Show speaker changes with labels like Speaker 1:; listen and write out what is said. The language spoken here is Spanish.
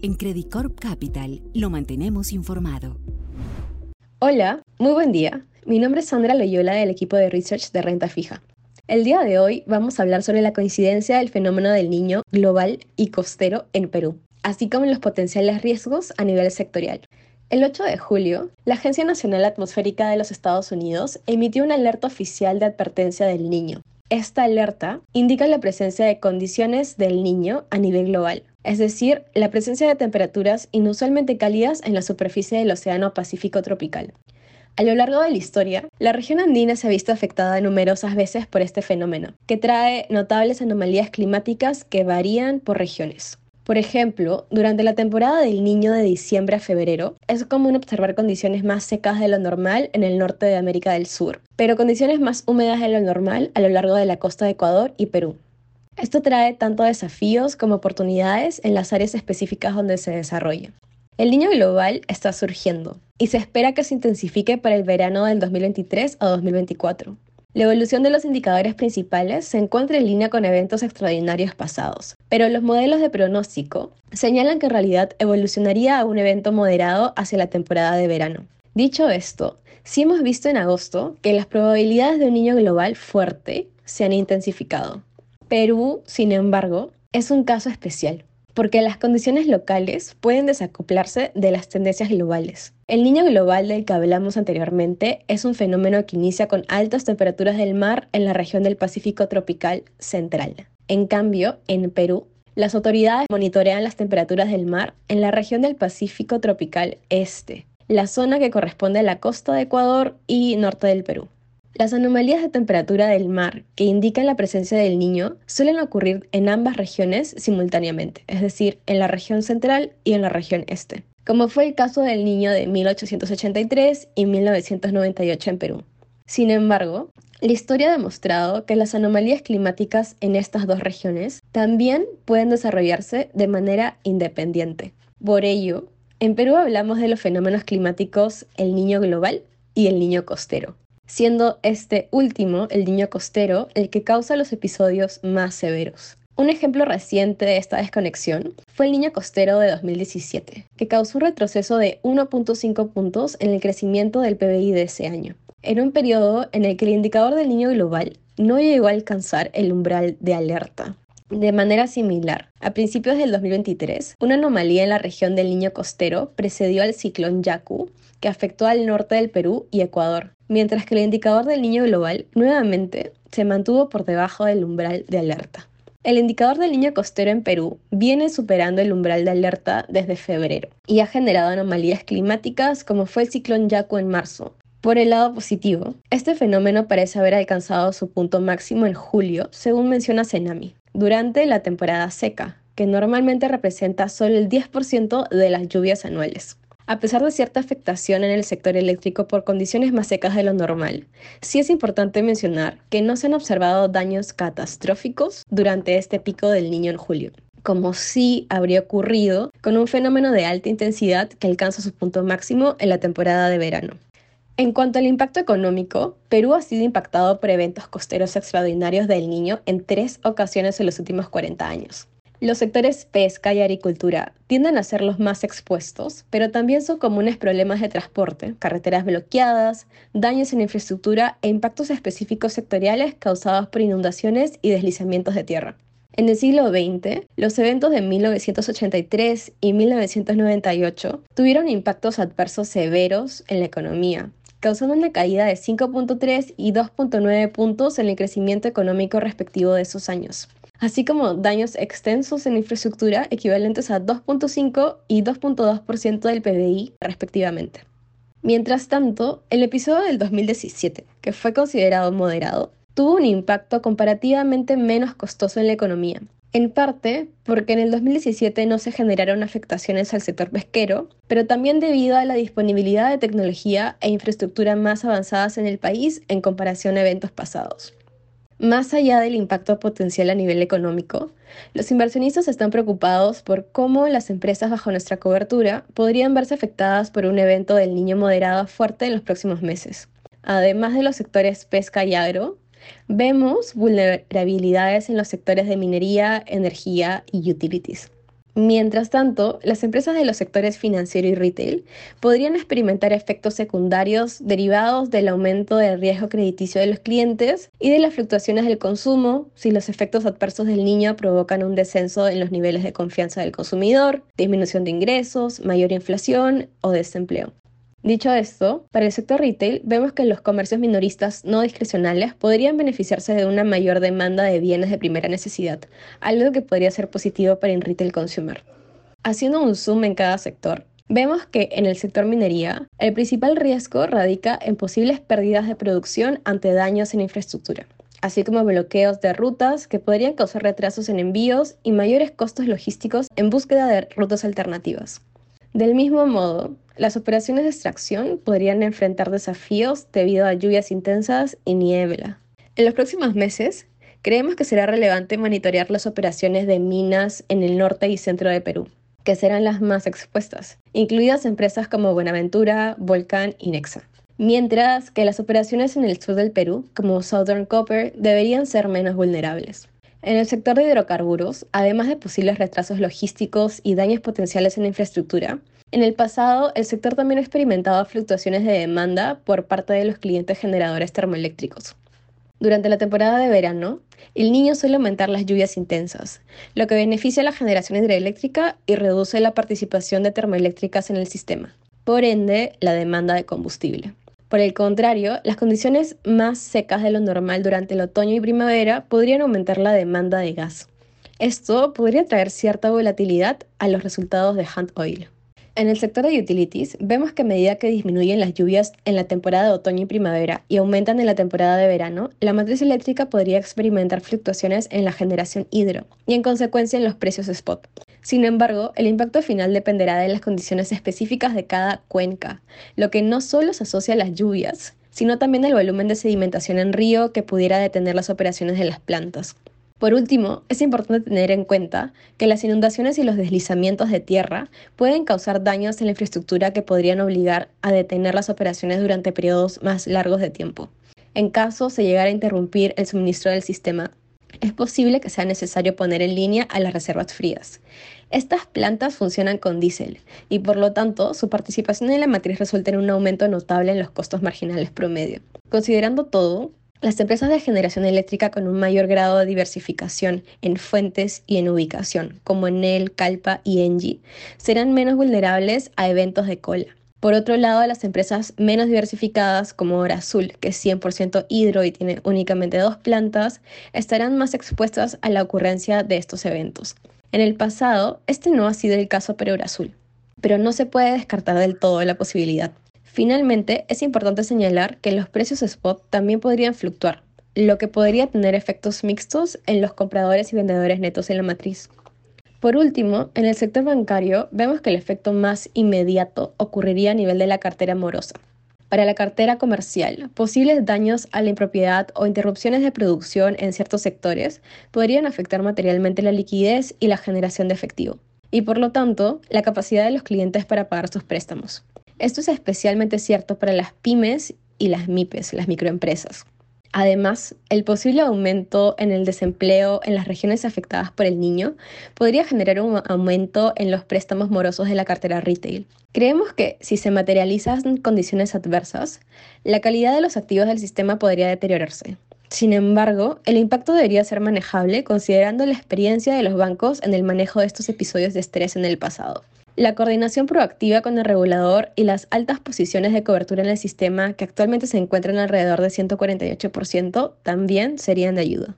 Speaker 1: En Credit Corp Capital lo mantenemos informado.
Speaker 2: Hola, muy buen día. Mi nombre es Sandra Loyola del equipo de Research de Renta Fija. El día de hoy vamos a hablar sobre la coincidencia del fenómeno del niño global y costero en Perú, así como los potenciales riesgos a nivel sectorial. El 8 de julio, la Agencia Nacional Atmosférica de los Estados Unidos emitió una alerta oficial de advertencia del niño. Esta alerta indica la presencia de condiciones del niño a nivel global, es decir, la presencia de temperaturas inusualmente cálidas en la superficie del Océano Pacífico tropical. A lo largo de la historia, la región andina se ha visto afectada numerosas veces por este fenómeno, que trae notables anomalías climáticas que varían por regiones. Por ejemplo, durante la temporada del niño de diciembre a febrero, es común observar condiciones más secas de lo normal en el norte de América del Sur, pero condiciones más húmedas de lo normal a lo largo de la costa de Ecuador y Perú. Esto trae tanto desafíos como oportunidades en las áreas específicas donde se desarrolla. El niño global está surgiendo y se espera que se intensifique para el verano del 2023 o 2024. La evolución de los indicadores principales se encuentra en línea con eventos extraordinarios pasados, pero los modelos de pronóstico señalan que en realidad evolucionaría a un evento moderado hacia la temporada de verano. Dicho esto, sí hemos visto en agosto que las probabilidades de un niño global fuerte se han intensificado. Perú, sin embargo, es un caso especial porque las condiciones locales pueden desacoplarse de las tendencias globales. El niño global del que hablamos anteriormente es un fenómeno que inicia con altas temperaturas del mar en la región del Pacífico tropical central. En cambio, en Perú, las autoridades monitorean las temperaturas del mar en la región del Pacífico tropical este, la zona que corresponde a la costa de Ecuador y norte del Perú. Las anomalías de temperatura del mar que indican la presencia del niño suelen ocurrir en ambas regiones simultáneamente, es decir, en la región central y en la región este, como fue el caso del niño de 1883 y 1998 en Perú. Sin embargo, la historia ha demostrado que las anomalías climáticas en estas dos regiones también pueden desarrollarse de manera independiente. Por ello, en Perú hablamos de los fenómenos climáticos el niño global y el niño costero siendo este último, el niño costero, el que causa los episodios más severos. Un ejemplo reciente de esta desconexión fue el niño costero de 2017, que causó un retroceso de 1.5 puntos en el crecimiento del PBI de ese año. En un periodo en el que el indicador del niño global no llegó a alcanzar el umbral de alerta. De manera similar, a principios del 2023, una anomalía en la región del niño costero precedió al ciclón Yaku, que afectó al norte del Perú y Ecuador, mientras que el indicador del niño global nuevamente se mantuvo por debajo del umbral de alerta. El indicador del niño costero en Perú viene superando el umbral de alerta desde febrero y ha generado anomalías climáticas como fue el ciclón Yaku en marzo. Por el lado positivo, este fenómeno parece haber alcanzado su punto máximo en julio, según menciona Senami, durante la temporada seca, que normalmente representa solo el 10% de las lluvias anuales a pesar de cierta afectación en el sector eléctrico por condiciones más secas de lo normal. Sí es importante mencionar que no se han observado daños catastróficos durante este pico del niño en julio como sí habría ocurrido con un fenómeno de alta intensidad que alcanza su punto máximo en la temporada de verano. En cuanto al impacto económico, Perú ha sido impactado por eventos costeros extraordinarios del niño en tres ocasiones en los últimos 40 años. Los sectores pesca y agricultura tienden a ser los más expuestos, pero también son comunes problemas de transporte, carreteras bloqueadas, daños en infraestructura e impactos específicos sectoriales causados por inundaciones y deslizamientos de tierra. En el siglo XX, los eventos de 1983 y 1998 tuvieron impactos adversos severos en la economía, causando una caída de 5.3 y 2.9 puntos en el crecimiento económico respectivo de esos años así como daños extensos en infraestructura equivalentes a 2.5 y 2.2% del PBI respectivamente. Mientras tanto, el episodio del 2017, que fue considerado moderado, tuvo un impacto comparativamente menos costoso en la economía, en parte porque en el 2017 no se generaron afectaciones al sector pesquero, pero también debido a la disponibilidad de tecnología e infraestructura más avanzadas en el país en comparación a eventos pasados. Más allá del impacto potencial a nivel económico, los inversionistas están preocupados por cómo las empresas bajo nuestra cobertura podrían verse afectadas por un evento del niño moderado fuerte en los próximos meses. Además de los sectores pesca y agro, vemos vulnerabilidades en los sectores de minería, energía y utilities. Mientras tanto, las empresas de los sectores financiero y retail podrían experimentar efectos secundarios derivados del aumento del riesgo crediticio de los clientes y de las fluctuaciones del consumo si los efectos adversos del niño provocan un descenso en los niveles de confianza del consumidor, disminución de ingresos, mayor inflación o desempleo. Dicho esto, para el sector retail vemos que los comercios minoristas no discrecionales podrían beneficiarse de una mayor demanda de bienes de primera necesidad, algo que podría ser positivo para el retail consumer. Haciendo un zoom en cada sector, vemos que en el sector minería, el principal riesgo radica en posibles pérdidas de producción ante daños en infraestructura, así como bloqueos de rutas que podrían causar retrasos en envíos y mayores costos logísticos en búsqueda de rutas alternativas. Del mismo modo, las operaciones de extracción podrían enfrentar desafíos debido a lluvias intensas y niebla. En los próximos meses, creemos que será relevante monitorear las operaciones de minas en el norte y centro de Perú, que serán las más expuestas, incluidas empresas como Buenaventura, Volcán y Nexa. Mientras que las operaciones en el sur del Perú, como Southern Copper, deberían ser menos vulnerables. En el sector de hidrocarburos, además de posibles retrasos logísticos y daños potenciales en la infraestructura, en el pasado el sector también ha experimentado fluctuaciones de demanda por parte de los clientes generadores termoeléctricos. Durante la temporada de verano, el niño suele aumentar las lluvias intensas, lo que beneficia a la generación hidroeléctrica y reduce la participación de termoeléctricas en el sistema, por ende la demanda de combustible. Por el contrario, las condiciones más secas de lo normal durante el otoño y primavera podrían aumentar la demanda de gas. Esto podría traer cierta volatilidad a los resultados de Hunt Oil. En el sector de utilities, vemos que a medida que disminuyen las lluvias en la temporada de otoño y primavera y aumentan en la temporada de verano, la matriz eléctrica podría experimentar fluctuaciones en la generación hidro y en consecuencia en los precios spot. Sin embargo, el impacto final dependerá de las condiciones específicas de cada cuenca, lo que no solo se asocia a las lluvias, sino también al volumen de sedimentación en río que pudiera detener las operaciones de las plantas. Por último, es importante tener en cuenta que las inundaciones y los deslizamientos de tierra pueden causar daños en la infraestructura que podrían obligar a detener las operaciones durante periodos más largos de tiempo. En caso se llegara a interrumpir el suministro del sistema, es posible que sea necesario poner en línea a las reservas frías. Estas plantas funcionan con diésel y por lo tanto su participación en la matriz resulta en un aumento notable en los costos marginales promedio. Considerando todo, las empresas de generación eléctrica con un mayor grado de diversificación en fuentes y en ubicación, como Enel, Calpa y Engie, serán menos vulnerables a eventos de cola. Por otro lado, las empresas menos diversificadas como Hora Azul, que es 100% hidro y tiene únicamente dos plantas, estarán más expuestas a la ocurrencia de estos eventos. En el pasado, este no ha sido el caso para Hora Azul, pero no se puede descartar del todo la posibilidad. Finalmente, es importante señalar que los precios spot también podrían fluctuar, lo que podría tener efectos mixtos en los compradores y vendedores netos en la matriz. Por último, en el sector bancario vemos que el efecto más inmediato ocurriría a nivel de la cartera morosa. Para la cartera comercial, posibles daños a la impropiedad o interrupciones de producción en ciertos sectores podrían afectar materialmente la liquidez y la generación de efectivo, y por lo tanto, la capacidad de los clientes para pagar sus préstamos. Esto es especialmente cierto para las pymes y las MIPES, las microempresas. Además, el posible aumento en el desempleo en las regiones afectadas por el niño podría generar un aumento en los préstamos morosos de la cartera retail. Creemos que si se materializan condiciones adversas, la calidad de los activos del sistema podría deteriorarse. Sin embargo, el impacto debería ser manejable considerando la experiencia de los bancos en el manejo de estos episodios de estrés en el pasado. La coordinación proactiva con el regulador y las altas posiciones de cobertura en el sistema, que actualmente se encuentran alrededor de 148%, también serían de ayuda.